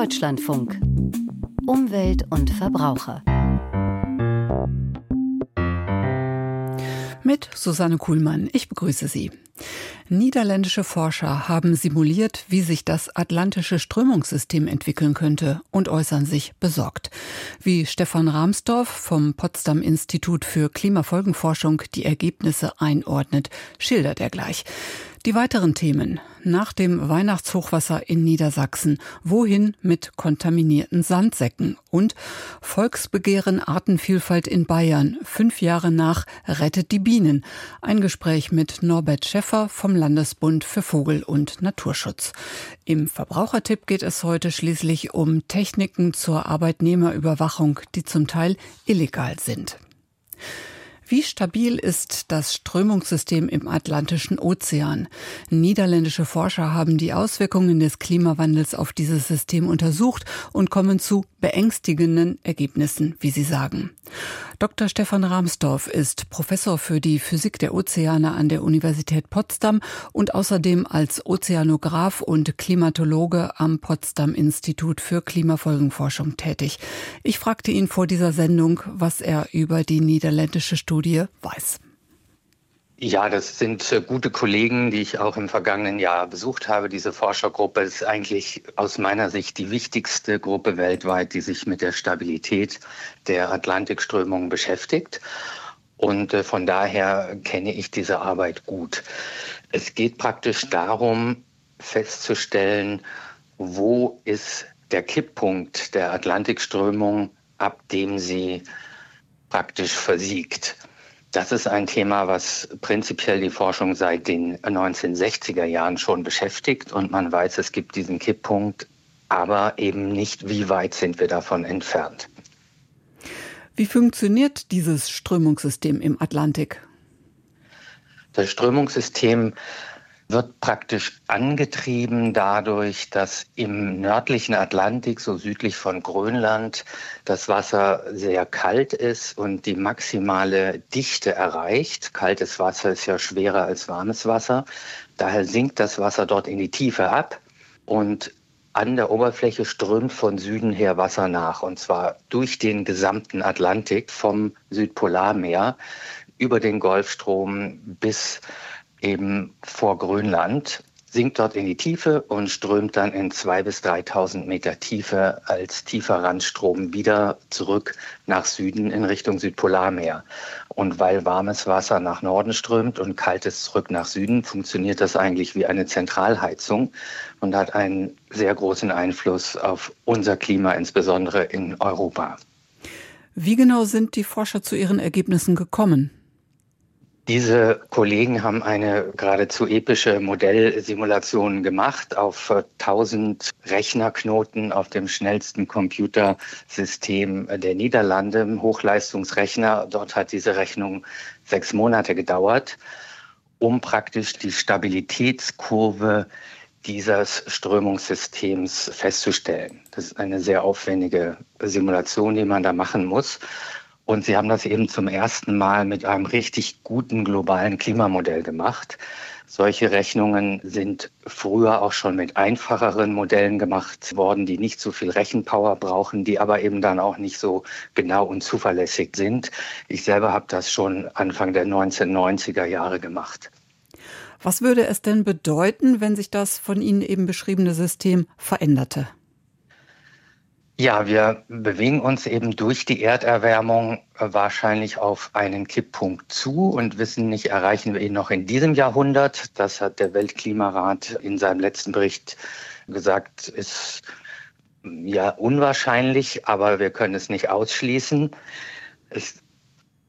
Deutschlandfunk. Umwelt und Verbraucher. Mit Susanne Kuhlmann. Ich begrüße Sie. Niederländische Forscher haben simuliert, wie sich das atlantische Strömungssystem entwickeln könnte und äußern sich besorgt. Wie Stefan Rahmsdorf vom Potsdam Institut für Klimafolgenforschung die Ergebnisse einordnet, schildert er gleich. Die weiteren Themen. Nach dem Weihnachtshochwasser in Niedersachsen. Wohin mit kontaminierten Sandsäcken? Und Volksbegehren Artenvielfalt in Bayern. Fünf Jahre nach Rettet die Bienen. Ein Gespräch mit Norbert Schäffer vom Landesbund für Vogel- und Naturschutz. Im Verbrauchertipp geht es heute schließlich um Techniken zur Arbeitnehmerüberwachung, die zum Teil illegal sind. Wie stabil ist das Strömungssystem im Atlantischen Ozean? Niederländische Forscher haben die Auswirkungen des Klimawandels auf dieses System untersucht und kommen zu beängstigenden Ergebnissen, wie sie sagen. Dr. Stefan Rahmsdorf ist Professor für die Physik der Ozeane an der Universität Potsdam und außerdem als Ozeanograph und Klimatologe am Potsdam Institut für Klimafolgenforschung tätig. Ich fragte ihn vor dieser Sendung, was er über die niederländische Studie weiß. Ja, das sind äh, gute Kollegen, die ich auch im vergangenen Jahr besucht habe. Diese Forschergruppe ist eigentlich aus meiner Sicht die wichtigste Gruppe weltweit, die sich mit der Stabilität der Atlantikströmung beschäftigt. Und äh, von daher kenne ich diese Arbeit gut. Es geht praktisch darum, festzustellen, wo ist der Kipppunkt der Atlantikströmung, ab dem sie praktisch versiegt. Das ist ein Thema, was prinzipiell die Forschung seit den 1960er Jahren schon beschäftigt. Und man weiß, es gibt diesen Kipppunkt, aber eben nicht, wie weit sind wir davon entfernt. Wie funktioniert dieses Strömungssystem im Atlantik? Das Strömungssystem wird praktisch angetrieben dadurch, dass im nördlichen Atlantik, so südlich von Grönland, das Wasser sehr kalt ist und die maximale Dichte erreicht. Kaltes Wasser ist ja schwerer als warmes Wasser. Daher sinkt das Wasser dort in die Tiefe ab und an der Oberfläche strömt von Süden her Wasser nach, und zwar durch den gesamten Atlantik vom Südpolarmeer über den Golfstrom bis eben vor Grönland, sinkt dort in die Tiefe und strömt dann in 2.000 bis 3.000 Meter Tiefe als tiefer Randstrom wieder zurück nach Süden in Richtung Südpolarmeer. Und weil warmes Wasser nach Norden strömt und kaltes zurück nach Süden, funktioniert das eigentlich wie eine Zentralheizung und hat einen sehr großen Einfluss auf unser Klima, insbesondere in Europa. Wie genau sind die Forscher zu ihren Ergebnissen gekommen? Diese Kollegen haben eine geradezu epische Modellsimulation gemacht auf 1000 Rechnerknoten auf dem schnellsten Computersystem der Niederlande, Hochleistungsrechner. Dort hat diese Rechnung sechs Monate gedauert, um praktisch die Stabilitätskurve dieses Strömungssystems festzustellen. Das ist eine sehr aufwendige Simulation, die man da machen muss. Und sie haben das eben zum ersten Mal mit einem richtig guten globalen Klimamodell gemacht. Solche Rechnungen sind früher auch schon mit einfacheren Modellen gemacht worden, die nicht so viel Rechenpower brauchen, die aber eben dann auch nicht so genau und zuverlässig sind. Ich selber habe das schon Anfang der 1990er Jahre gemacht. Was würde es denn bedeuten, wenn sich das von Ihnen eben beschriebene System veränderte? Ja, wir bewegen uns eben durch die Erderwärmung äh, wahrscheinlich auf einen Kipppunkt zu und wissen nicht, erreichen wir ihn noch in diesem Jahrhundert. Das hat der Weltklimarat in seinem letzten Bericht gesagt, ist ja unwahrscheinlich, aber wir können es nicht ausschließen. Es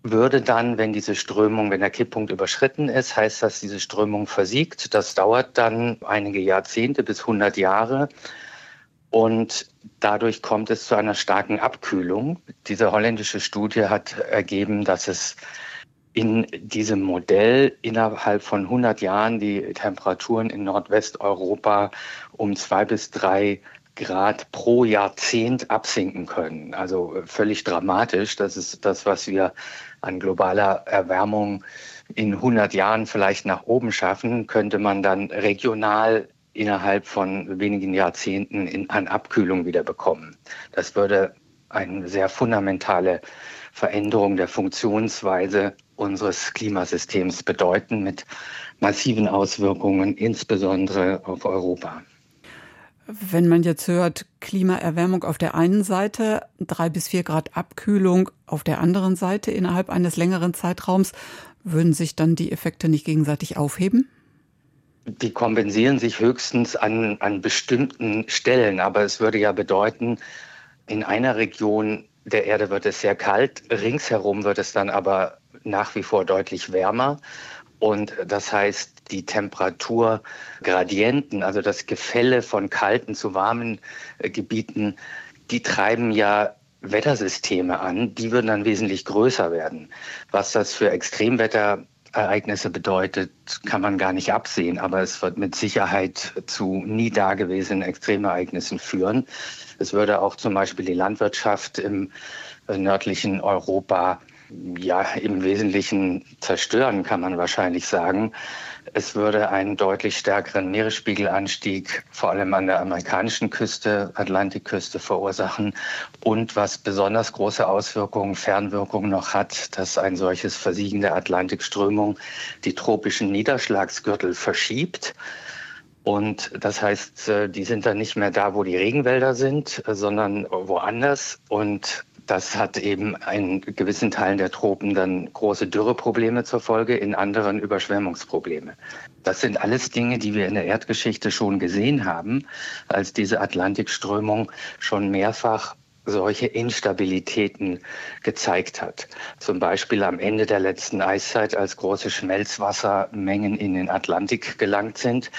würde dann, wenn diese Strömung, wenn der Kipppunkt überschritten ist, heißt das, diese Strömung versiegt. Das dauert dann einige Jahrzehnte bis 100 Jahre. Und dadurch kommt es zu einer starken Abkühlung. Diese holländische Studie hat ergeben, dass es in diesem Modell innerhalb von 100 Jahren die Temperaturen in Nordwesteuropa um zwei bis drei Grad pro Jahrzehnt absinken können. Also völlig dramatisch. Das ist das, was wir an globaler Erwärmung in 100 Jahren vielleicht nach oben schaffen, könnte man dann regional innerhalb von wenigen Jahrzehnten in, an Abkühlung wieder bekommen. Das würde eine sehr fundamentale Veränderung der Funktionsweise unseres Klimasystems bedeuten mit massiven Auswirkungen, insbesondere auf Europa. Wenn man jetzt hört, Klimaerwärmung auf der einen Seite, drei bis vier Grad Abkühlung auf der anderen Seite innerhalb eines längeren Zeitraums, würden sich dann die Effekte nicht gegenseitig aufheben? Die kompensieren sich höchstens an, an bestimmten Stellen, aber es würde ja bedeuten, in einer Region der Erde wird es sehr kalt, ringsherum wird es dann aber nach wie vor deutlich wärmer. Und das heißt, die Temperaturgradienten, also das Gefälle von kalten zu warmen äh, Gebieten, die treiben ja Wettersysteme an, die würden dann wesentlich größer werden. Was das für Extremwetterereignisse bedeutet, kann man gar nicht absehen, aber es wird mit Sicherheit zu nie dagewesenen Extremereignissen führen. Es würde auch zum Beispiel die Landwirtschaft im äh, nördlichen Europa ja im Wesentlichen zerstören, kann man wahrscheinlich sagen. Es würde einen deutlich stärkeren Meeresspiegelanstieg vor allem an der amerikanischen Küste, Atlantikküste verursachen. Und was besonders große Auswirkungen, Fernwirkungen noch hat, dass ein solches Versiegen der Atlantikströmung die tropischen Niederschlagsgürtel verschiebt. Und das heißt, äh, die sind dann nicht mehr da, wo die Regenwälder sind, äh, sondern woanders. Und das hat eben in gewissen Teilen der Tropen dann große Dürreprobleme zur Folge, in anderen Überschwemmungsprobleme. Das sind alles Dinge, die wir in der Erdgeschichte schon gesehen haben, als diese Atlantikströmung schon mehrfach solche Instabilitäten gezeigt hat. Zum Beispiel am Ende der letzten Eiszeit, als große Schmelzwassermengen in den Atlantik gelangt sind.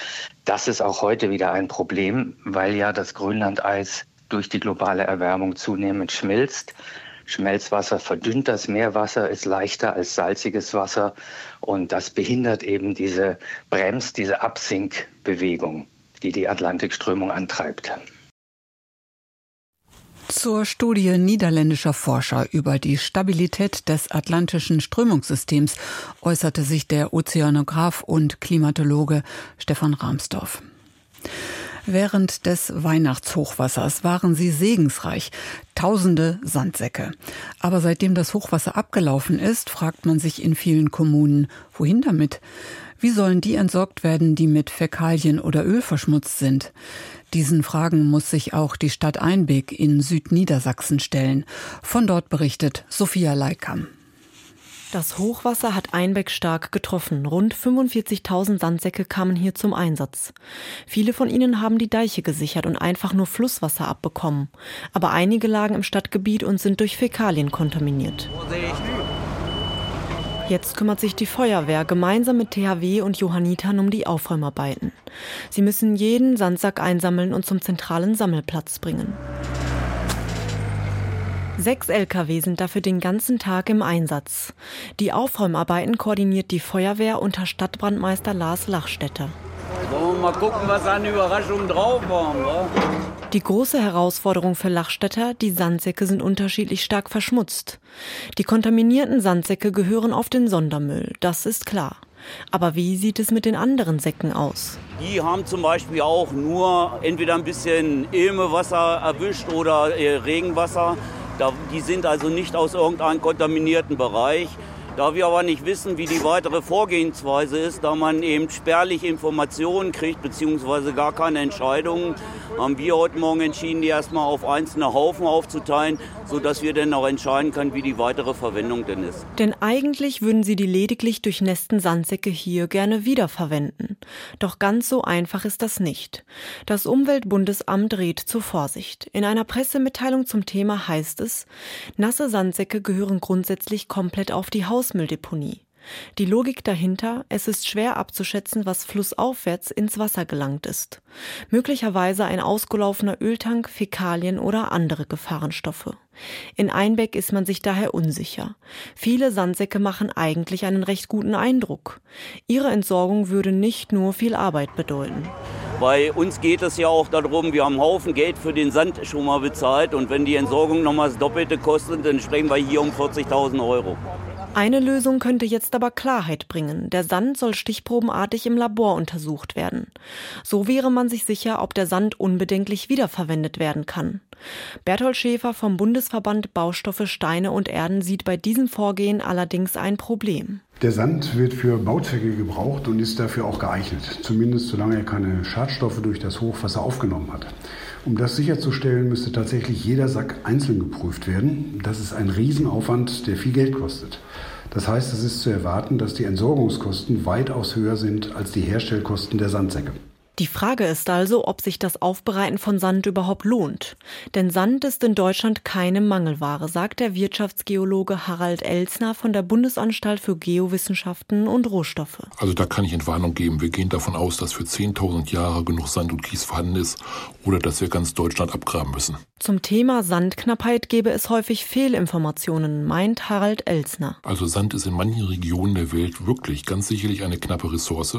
Das ist auch heute wieder ein Problem, weil ja das Grönlandeis durch die globale Erwärmung zunehmend schmilzt. Schmelzwasser verdünnt das Meerwasser, ist leichter als salziges Wasser und das behindert eben diese, bremst diese Absinkbewegung, die die Atlantikströmung antreibt. Zur Studie niederländischer Forscher über die Stabilität des atlantischen Strömungssystems äußerte sich der Ozeanograph und Klimatologe Stefan Rahmsdorf. Während des Weihnachtshochwassers waren sie segensreich. Tausende Sandsäcke. Aber seitdem das Hochwasser abgelaufen ist, fragt man sich in vielen Kommunen, wohin damit? Wie sollen die entsorgt werden, die mit Fäkalien oder Öl verschmutzt sind? Diesen Fragen muss sich auch die Stadt Einbeck in Südniedersachsen stellen. Von dort berichtet Sophia Leikam. Das Hochwasser hat Einbeck stark getroffen. Rund 45.000 Sandsäcke kamen hier zum Einsatz. Viele von ihnen haben die Deiche gesichert und einfach nur Flusswasser abbekommen. Aber einige lagen im Stadtgebiet und sind durch Fäkalien kontaminiert. Jetzt kümmert sich die Feuerwehr gemeinsam mit THW und Johannitern um die Aufräumarbeiten. Sie müssen jeden Sandsack einsammeln und zum zentralen Sammelplatz bringen. Sechs Lkw sind dafür den ganzen Tag im Einsatz. Die Aufräumarbeiten koordiniert die Feuerwehr unter Stadtbrandmeister Lars Lachstetter. Wollen wir mal gucken, was an Überraschungen drauf waren, wa? Die große Herausforderung für Lachstetter, die Sandsäcke sind unterschiedlich stark verschmutzt. Die kontaminierten Sandsäcke gehören auf den Sondermüll, das ist klar. Aber wie sieht es mit den anderen Säcken aus? Die haben zum Beispiel auch nur entweder ein bisschen Ilmewasser erwischt oder äh, Regenwasser. Die sind also nicht aus irgendeinem kontaminierten Bereich. Da wir aber nicht wissen, wie die weitere Vorgehensweise ist, da man eben spärlich Informationen kriegt, beziehungsweise gar keine Entscheidungen, haben wir heute Morgen entschieden, die erstmal auf einzelne Haufen aufzuteilen, sodass wir dann auch entscheiden können, wie die weitere Verwendung denn ist. Denn eigentlich würden Sie die lediglich durchnässten Sandsäcke hier gerne wiederverwenden. Doch ganz so einfach ist das nicht. Das Umweltbundesamt rät zur Vorsicht. In einer Pressemitteilung zum Thema heißt es, nasse Sandsäcke gehören grundsätzlich komplett auf die Haus Hausmülldeponie. Die Logik dahinter, es ist schwer abzuschätzen, was flussaufwärts ins Wasser gelangt ist. Möglicherweise ein ausgelaufener Öltank, Fäkalien oder andere Gefahrenstoffe. In Einbeck ist man sich daher unsicher. Viele Sandsäcke machen eigentlich einen recht guten Eindruck. Ihre Entsorgung würde nicht nur viel Arbeit bedeuten. Bei uns geht es ja auch darum, wir haben einen Haufen Geld für den Sand schon mal bezahlt und wenn die Entsorgung nochmal das Doppelte kostet, dann sprechen wir hier um 40.000 Euro. Eine Lösung könnte jetzt aber Klarheit bringen. Der Sand soll stichprobenartig im Labor untersucht werden. So wäre man sich sicher, ob der Sand unbedenklich wiederverwendet werden kann. Berthold Schäfer vom Bundesverband Baustoffe, Steine und Erden sieht bei diesem Vorgehen allerdings ein Problem. Der Sand wird für Bauzwecke gebraucht und ist dafür auch geeignet, zumindest solange er keine Schadstoffe durch das Hochwasser aufgenommen hat. Um das sicherzustellen, müsste tatsächlich jeder Sack einzeln geprüft werden. Das ist ein Riesenaufwand, der viel Geld kostet. Das heißt, es ist zu erwarten, dass die Entsorgungskosten weitaus höher sind als die Herstellkosten der Sandsäcke. Die Frage ist also, ob sich das Aufbereiten von Sand überhaupt lohnt. Denn Sand ist in Deutschland keine Mangelware, sagt der Wirtschaftsgeologe Harald Elsner von der Bundesanstalt für Geowissenschaften und Rohstoffe. Also da kann ich Entwarnung geben. Wir gehen davon aus, dass für 10.000 Jahre genug Sand und Kies vorhanden ist oder dass wir ganz Deutschland abgraben müssen. Zum Thema Sandknappheit gebe es häufig Fehlinformationen, meint Harald Elsner. Also Sand ist in manchen Regionen der Welt wirklich ganz sicherlich eine knappe Ressource.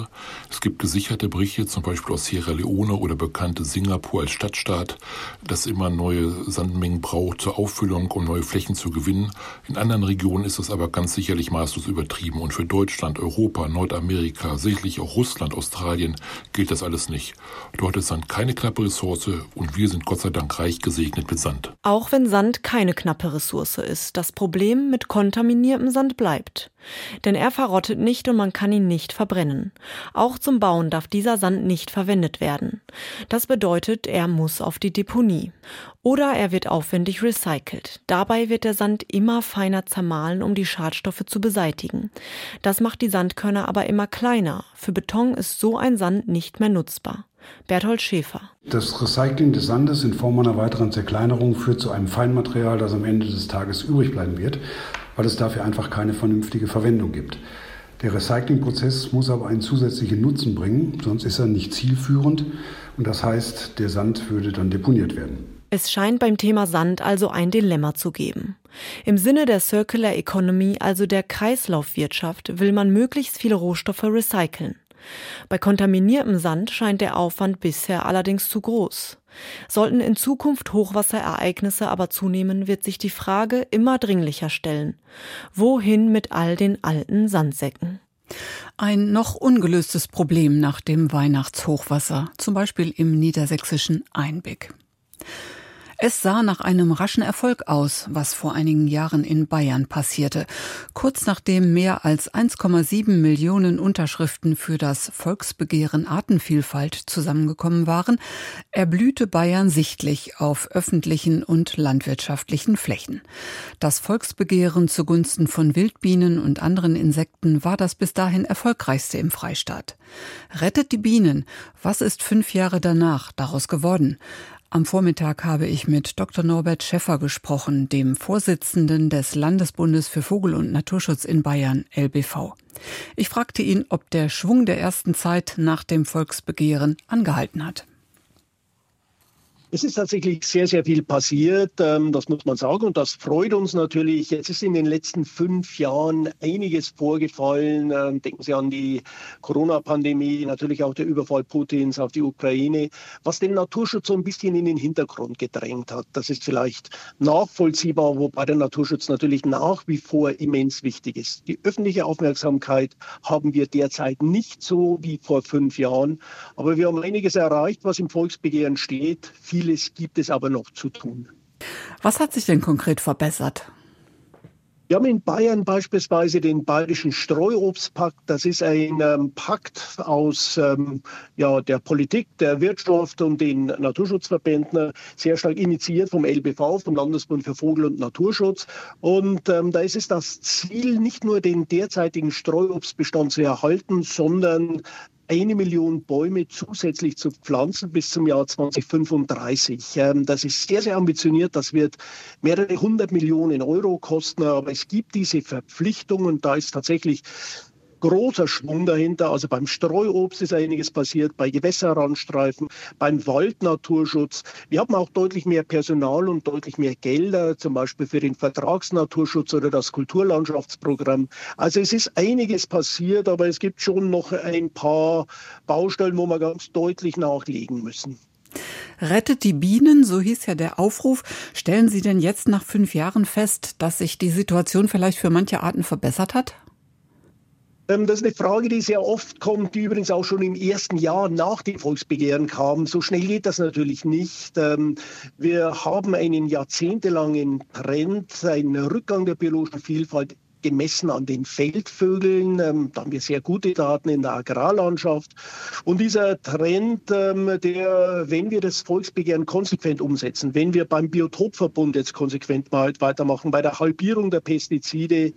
Es gibt gesicherte Berichte, zum Beispiel Beispiel aus Sierra Leone oder bekannte Singapur als Stadtstaat, das immer neue Sandmengen braucht zur Auffüllung, um neue Flächen zu gewinnen. In anderen Regionen ist das aber ganz sicherlich maßlos übertrieben. Und für Deutschland, Europa, Nordamerika, sicherlich auch Russland, Australien gilt das alles nicht. Dort ist Sand keine knappe Ressource und wir sind Gott sei Dank reich gesegnet mit Sand. Auch wenn Sand keine knappe Ressource ist, das Problem mit kontaminiertem Sand bleibt. Denn er verrottet nicht und man kann ihn nicht verbrennen. Auch zum Bauen darf dieser Sand nicht verwendet werden. Das bedeutet, er muss auf die Deponie. Oder er wird aufwendig recycelt. Dabei wird der Sand immer feiner zermahlen, um die Schadstoffe zu beseitigen. Das macht die Sandkörner aber immer kleiner. Für Beton ist so ein Sand nicht mehr nutzbar. Berthold Schäfer. Das Recycling des Sandes in Form einer weiteren Zerkleinerung führt zu einem Feinmaterial, das am Ende des Tages übrig bleiben wird weil es dafür einfach keine vernünftige Verwendung gibt. Der Recyclingprozess muss aber einen zusätzlichen Nutzen bringen, sonst ist er nicht zielführend und das heißt, der Sand würde dann deponiert werden. Es scheint beim Thema Sand also ein Dilemma zu geben. Im Sinne der Circular Economy, also der Kreislaufwirtschaft, will man möglichst viele Rohstoffe recyceln. Bei kontaminiertem Sand scheint der Aufwand bisher allerdings zu groß. Sollten in Zukunft Hochwasserereignisse aber zunehmen, wird sich die Frage immer dringlicher stellen. Wohin mit all den alten Sandsäcken? Ein noch ungelöstes Problem nach dem Weihnachtshochwasser, zum Beispiel im niedersächsischen Einbeck. Es sah nach einem raschen Erfolg aus, was vor einigen Jahren in Bayern passierte. Kurz nachdem mehr als 1,7 Millionen Unterschriften für das Volksbegehren Artenvielfalt zusammengekommen waren, erblühte Bayern sichtlich auf öffentlichen und landwirtschaftlichen Flächen. Das Volksbegehren zugunsten von Wildbienen und anderen Insekten war das bis dahin erfolgreichste im Freistaat. Rettet die Bienen. Was ist fünf Jahre danach daraus geworden? Am Vormittag habe ich mit Dr. Norbert Schäffer gesprochen, dem Vorsitzenden des Landesbundes für Vogel- und Naturschutz in Bayern, LBV. Ich fragte ihn, ob der Schwung der ersten Zeit nach dem Volksbegehren angehalten hat. Es ist tatsächlich sehr, sehr viel passiert, ähm, das muss man sagen, und das freut uns natürlich. Es ist in den letzten fünf Jahren einiges vorgefallen. Ähm, denken Sie an die Corona-Pandemie, natürlich auch der Überfall Putins auf die Ukraine, was den Naturschutz so ein bisschen in den Hintergrund gedrängt hat. Das ist vielleicht nachvollziehbar, wobei der Naturschutz natürlich nach wie vor immens wichtig ist. Die öffentliche Aufmerksamkeit haben wir derzeit nicht so wie vor fünf Jahren, aber wir haben einiges erreicht, was im Volksbegehren steht. Viel Vieles gibt es aber noch zu tun. Was hat sich denn konkret verbessert? Wir haben in Bayern beispielsweise den Bayerischen Streuobstpakt. Das ist ein ähm, Pakt aus ähm, ja, der Politik, der Wirtschaft und den Naturschutzverbänden, sehr stark initiiert vom LBV, vom Landesbund für Vogel- und Naturschutz. Und ähm, da ist es das Ziel, nicht nur den derzeitigen Streuobstbestand zu erhalten, sondern eine Million Bäume zusätzlich zu pflanzen bis zum Jahr 2035. Ähm, das ist sehr, sehr ambitioniert. Das wird mehrere hundert Millionen Euro kosten. Aber es gibt diese Verpflichtung und da ist tatsächlich großer Schwung dahinter. Also beim Streuobst ist einiges passiert, bei Gewässerrandstreifen, beim Waldnaturschutz. Wir haben auch deutlich mehr Personal und deutlich mehr Gelder, zum Beispiel für den Vertragsnaturschutz oder das Kulturlandschaftsprogramm. Also es ist einiges passiert, aber es gibt schon noch ein paar Baustellen, wo wir ganz deutlich nachlegen müssen. Rettet die Bienen, so hieß ja der Aufruf. Stellen Sie denn jetzt nach fünf Jahren fest, dass sich die Situation vielleicht für manche Arten verbessert hat? Ähm, das ist eine Frage, die sehr oft kommt, die übrigens auch schon im ersten Jahr nach dem Volksbegehren kam. So schnell geht das natürlich nicht. Ähm, wir haben einen jahrzehntelangen Trend, einen Rückgang der biologischen Vielfalt gemessen an den Feldvögeln. Ähm, da haben wir sehr gute Daten in der Agrarlandschaft. Und dieser Trend, ähm, der, wenn wir das Volksbegehren konsequent umsetzen, wenn wir beim Biotopverbund jetzt konsequent weitermachen, bei der Halbierung der Pestizide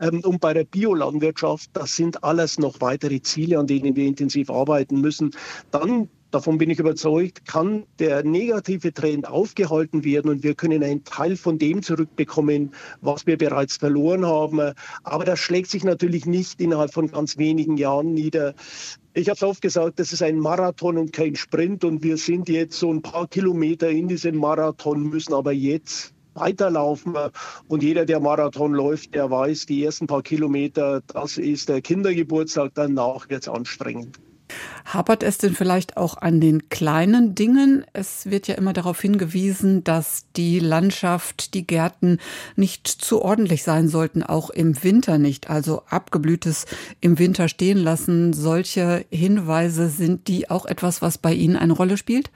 ähm, und bei der Biolandwirtschaft, das sind alles noch weitere Ziele, an denen wir intensiv arbeiten müssen, dann davon bin ich überzeugt, kann der negative Trend aufgehalten werden und wir können einen Teil von dem zurückbekommen, was wir bereits verloren haben. Aber das schlägt sich natürlich nicht innerhalb von ganz wenigen Jahren nieder. Ich habe es oft gesagt, das ist ein Marathon und kein Sprint und wir sind jetzt so ein paar Kilometer in diesem Marathon, müssen aber jetzt weiterlaufen. Und jeder, der Marathon läuft, der weiß, die ersten paar Kilometer, das ist der Kindergeburtstag, danach wird es anstrengend. Hapert es denn vielleicht auch an den kleinen Dingen? Es wird ja immer darauf hingewiesen, dass die Landschaft, die Gärten nicht zu ordentlich sein sollten, auch im Winter nicht. Also abgeblühtes im Winter stehen lassen. Solche Hinweise sind die auch etwas, was bei Ihnen eine Rolle spielt?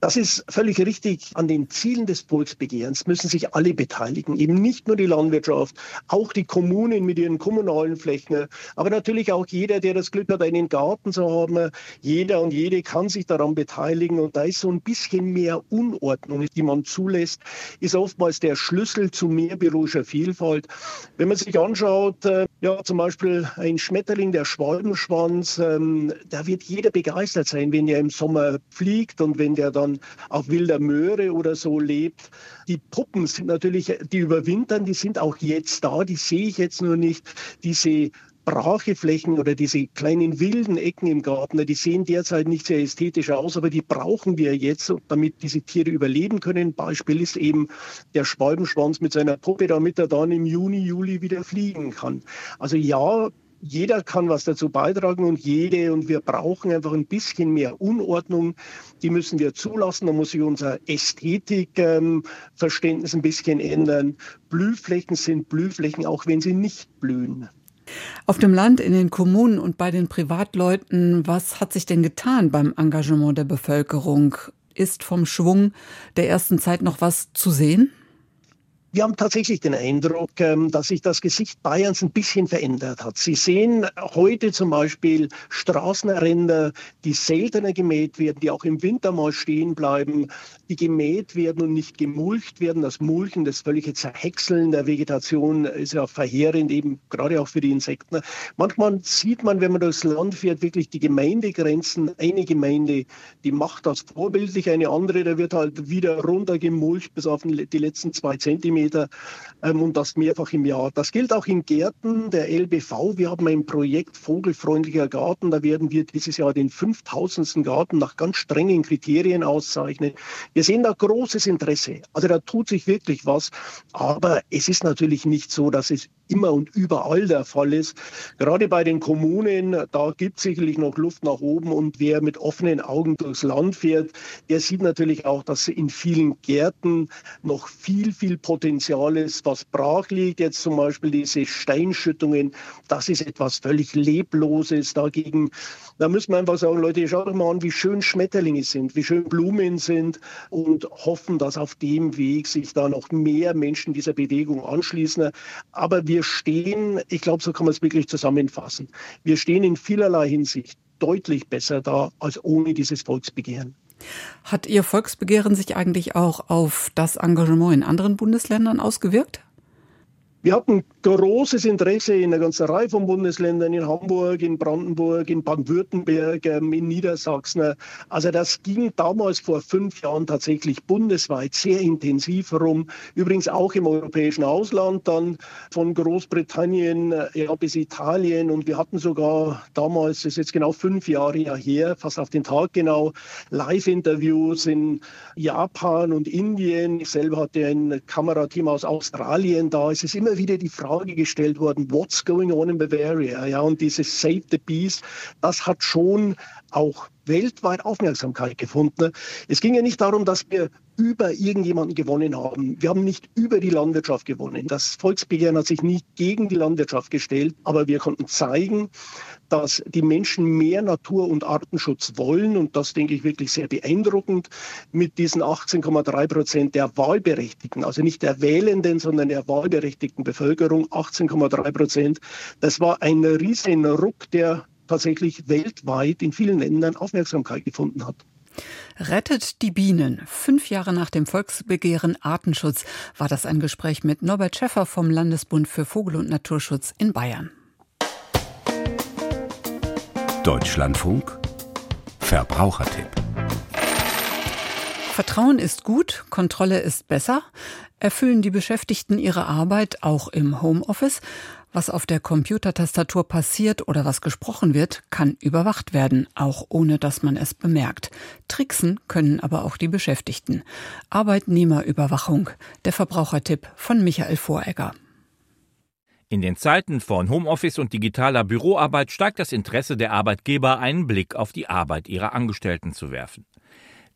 Das ist völlig richtig. An den Zielen des Volksbegehrens müssen sich alle beteiligen, eben nicht nur die Landwirtschaft, auch die Kommunen mit ihren kommunalen Flächen, aber natürlich auch jeder, der das Glück hat, einen Garten zu haben. Jeder und jede kann sich daran beteiligen und da ist so ein bisschen mehr Unordnung, die man zulässt, ist oftmals der Schlüssel zu mehr biologischer Vielfalt. Wenn man sich anschaut, äh, ja, zum Beispiel ein Schmetterling, der Schwalbenschwanz, ähm, da wird jeder begeistert sein, wenn er im Sommer fliegt und wenn der dann dann auf wilder Möhre oder so lebt. Die Puppen sind natürlich, die überwintern, die sind auch jetzt da, die sehe ich jetzt nur nicht. Diese Bracheflächen oder diese kleinen wilden Ecken im Garten, die sehen derzeit nicht sehr ästhetisch aus, aber die brauchen wir jetzt, damit diese Tiere überleben können. Beispiel ist eben der Schwalbenschwanz mit seiner Puppe, damit er dann im Juni, Juli wieder fliegen kann. Also ja, jeder kann was dazu beitragen und jede und wir brauchen einfach ein bisschen mehr Unordnung. Die müssen wir zulassen. Da muss sich unser Ästhetikverständnis ähm, ein bisschen ändern. Blühflächen sind Blühflächen, auch wenn sie nicht blühen. Auf dem Land, in den Kommunen und bei den Privatleuten, was hat sich denn getan beim Engagement der Bevölkerung? Ist vom Schwung der ersten Zeit noch was zu sehen? Wir haben tatsächlich den Eindruck, ähm, dass sich das Gesicht Bayerns ein bisschen verändert hat. Sie sehen heute zum Beispiel Straßenränder, die seltener gemäht werden, die auch im Winter mal stehen bleiben, die gemäht werden und nicht gemulcht werden. Das Mulchen, das völlige Zerhäckseln der Vegetation ist ja verheerend, eben gerade auch für die Insekten. Manchmal sieht man, wenn man durchs Land fährt, wirklich die Gemeindegrenzen. Eine Gemeinde, die macht das vorbildlich, eine andere, da wird halt wieder runter gemulcht bis auf die letzten zwei Zentimeter. Kilometer ähm, und das mehrfach im Jahr. Das gilt auch in Gärten der LBV. Wir haben ein Projekt Vogelfreundlicher Garten. Da werden wir dieses Jahr den 5000. Garten nach ganz strengen Kriterien auszeichnen. Wir sehen da großes Interesse. Also da tut sich wirklich was. Aber es ist natürlich nicht so, dass es immer und überall der Fall ist. Gerade bei den Kommunen, da gibt es sicherlich noch Luft nach oben und wer mit offenen Augen durchs Land fährt, der sieht natürlich auch, dass in vielen Gärten noch viel, viel Potenzial ist, was brach liegt. Jetzt zum Beispiel diese Steinschüttungen, das ist etwas völlig Lebloses dagegen. Da müssen wir einfach sagen, Leute, schaut euch mal an, wie schön Schmetterlinge sind, wie schön Blumen sind und hoffen, dass auf dem Weg sich da noch mehr Menschen dieser Bewegung anschließen. Aber wir wir stehen, ich glaube, so kann man es wirklich zusammenfassen, wir stehen in vielerlei Hinsicht deutlich besser da als ohne dieses Volksbegehren. Hat Ihr Volksbegehren sich eigentlich auch auf das Engagement in anderen Bundesländern ausgewirkt? Wir hatten großes Interesse in einer ganzen Reihe von Bundesländern, in Hamburg, in Brandenburg, in Baden-Württemberg, ähm, in Niedersachsen. Also das ging damals vor fünf Jahren tatsächlich bundesweit sehr intensiv herum. Übrigens auch im europäischen Ausland, dann von Großbritannien äh, ja, bis Italien. Und wir hatten sogar damals, das ist jetzt genau fünf Jahre her, fast auf den Tag genau, Live-Interviews in Japan und Indien. Ich selber hatte ein Kamerateam aus Australien da. Es ist immer wieder die Frage gestellt worden, what's going on in Bavaria? Ja, und dieses Save the Bees, das hat schon auch weltweit Aufmerksamkeit gefunden. Es ging ja nicht darum, dass wir über irgendjemanden gewonnen haben. Wir haben nicht über die Landwirtschaft gewonnen. Das Volksbegehren hat sich nicht gegen die Landwirtschaft gestellt, aber wir konnten zeigen, dass die Menschen mehr Natur- und Artenschutz wollen. Und das denke ich wirklich sehr beeindruckend mit diesen 18,3 Prozent der Wahlberechtigten, also nicht der Wählenden, sondern der wahlberechtigten Bevölkerung, 18,3 Prozent. Das war ein riesen Ruck, der tatsächlich weltweit in vielen Ländern Aufmerksamkeit gefunden hat. Rettet die Bienen. Fünf Jahre nach dem Volksbegehren Artenschutz war das ein Gespräch mit Norbert Schäffer vom Landesbund für Vogel- und Naturschutz in Bayern. Deutschlandfunk Verbrauchertipp Vertrauen ist gut, Kontrolle ist besser. Erfüllen die Beschäftigten ihre Arbeit auch im Homeoffice? Was auf der Computertastatur passiert oder was gesprochen wird, kann überwacht werden, auch ohne dass man es bemerkt. Tricksen können aber auch die Beschäftigten. Arbeitnehmerüberwachung. Der Verbrauchertipp von Michael Voregger. In den Zeiten von Homeoffice und digitaler Büroarbeit steigt das Interesse der Arbeitgeber, einen Blick auf die Arbeit ihrer Angestellten zu werfen.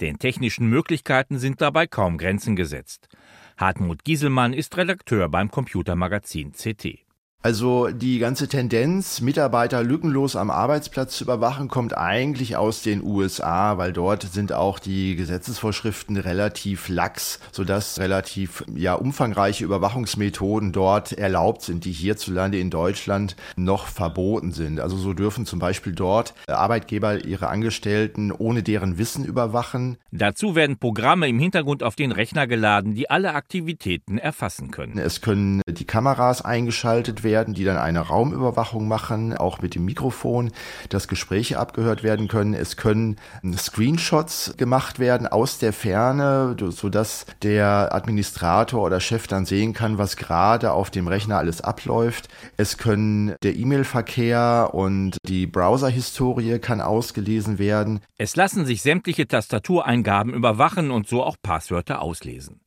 Den technischen Möglichkeiten sind dabei kaum Grenzen gesetzt. Hartmut Gieselmann ist Redakteur beim Computermagazin CT. Also die ganze Tendenz, Mitarbeiter lückenlos am Arbeitsplatz zu überwachen, kommt eigentlich aus den USA, weil dort sind auch die Gesetzesvorschriften relativ lax, sodass relativ ja umfangreiche Überwachungsmethoden dort erlaubt sind, die hierzulande in Deutschland noch verboten sind. Also so dürfen zum Beispiel dort Arbeitgeber ihre Angestellten ohne deren Wissen überwachen. Dazu werden Programme im Hintergrund auf den Rechner geladen, die alle Aktivitäten erfassen können. Es können die Kameras eingeschaltet werden werden, die dann eine Raumüberwachung machen, auch mit dem Mikrofon, dass Gespräche abgehört werden können. Es können Screenshots gemacht werden aus der Ferne, sodass der Administrator oder Chef dann sehen kann, was gerade auf dem Rechner alles abläuft. Es können der E-Mail-Verkehr und die Browser-Historie kann ausgelesen werden. Es lassen sich sämtliche Tastatureingaben überwachen und so auch Passwörter auslesen.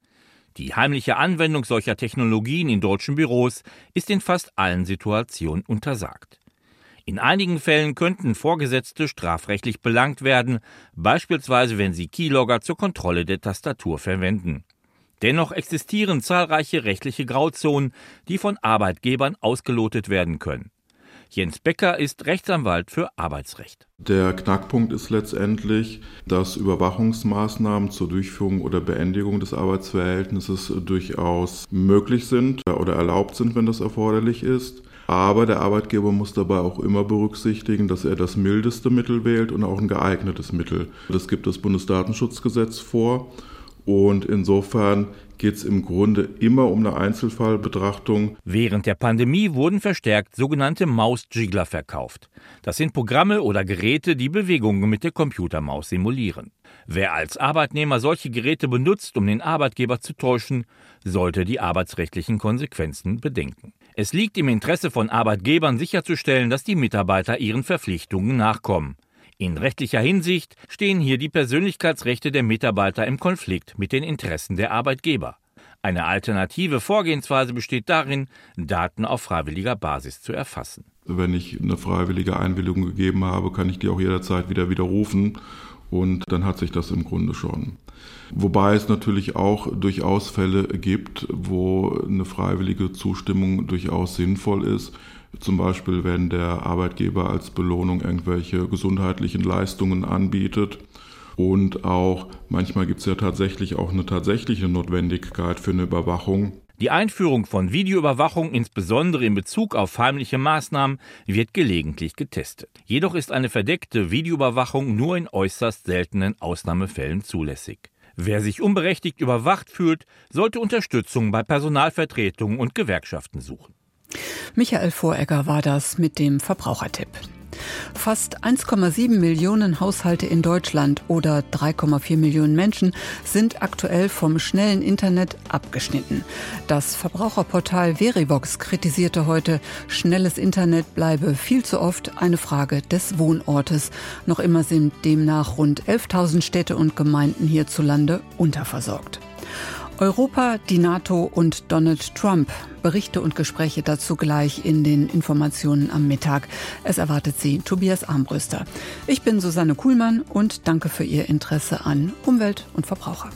Die heimliche Anwendung solcher Technologien in deutschen Büros ist in fast allen Situationen untersagt. In einigen Fällen könnten Vorgesetzte strafrechtlich belangt werden, beispielsweise wenn sie Keylogger zur Kontrolle der Tastatur verwenden. Dennoch existieren zahlreiche rechtliche Grauzonen, die von Arbeitgebern ausgelotet werden können. Jens Becker ist Rechtsanwalt für Arbeitsrecht. Der Knackpunkt ist letztendlich, dass Überwachungsmaßnahmen zur Durchführung oder Beendigung des Arbeitsverhältnisses durchaus möglich sind oder erlaubt sind, wenn das erforderlich ist. Aber der Arbeitgeber muss dabei auch immer berücksichtigen, dass er das mildeste Mittel wählt und auch ein geeignetes Mittel. Das gibt das Bundesdatenschutzgesetz vor. Und insofern geht es im Grunde immer um eine Einzelfallbetrachtung. Während der Pandemie wurden verstärkt sogenannte Mausjiggler verkauft. Das sind Programme oder Geräte, die Bewegungen mit der Computermaus simulieren. Wer als Arbeitnehmer solche Geräte benutzt, um den Arbeitgeber zu täuschen, sollte die arbeitsrechtlichen Konsequenzen bedenken. Es liegt im Interesse von Arbeitgebern sicherzustellen, dass die Mitarbeiter ihren Verpflichtungen nachkommen. In rechtlicher Hinsicht stehen hier die Persönlichkeitsrechte der Mitarbeiter im Konflikt mit den Interessen der Arbeitgeber. Eine alternative Vorgehensweise besteht darin, Daten auf freiwilliger Basis zu erfassen. Wenn ich eine freiwillige Einwilligung gegeben habe, kann ich die auch jederzeit wieder widerrufen und dann hat sich das im Grunde schon. Wobei es natürlich auch durchaus Fälle gibt, wo eine freiwillige Zustimmung durchaus sinnvoll ist. Zum Beispiel, wenn der Arbeitgeber als Belohnung irgendwelche gesundheitlichen Leistungen anbietet. Und auch manchmal gibt es ja tatsächlich auch eine tatsächliche Notwendigkeit für eine Überwachung. Die Einführung von Videoüberwachung, insbesondere in Bezug auf heimliche Maßnahmen, wird gelegentlich getestet. Jedoch ist eine verdeckte Videoüberwachung nur in äußerst seltenen Ausnahmefällen zulässig. Wer sich unberechtigt überwacht fühlt, sollte Unterstützung bei Personalvertretungen und Gewerkschaften suchen. Michael Voregger war das mit dem Verbrauchertipp. Fast 1,7 Millionen Haushalte in Deutschland oder 3,4 Millionen Menschen sind aktuell vom schnellen Internet abgeschnitten. Das Verbraucherportal Verivox kritisierte heute, schnelles Internet bleibe viel zu oft eine Frage des Wohnortes. Noch immer sind demnach rund 11.000 Städte und Gemeinden hierzulande unterversorgt. Europa, die NATO und Donald Trump. Berichte und Gespräche dazu gleich in den Informationen am Mittag. Es erwartet Sie Tobias Armbrüster. Ich bin Susanne Kuhlmann und danke für Ihr Interesse an Umwelt und Verbraucher.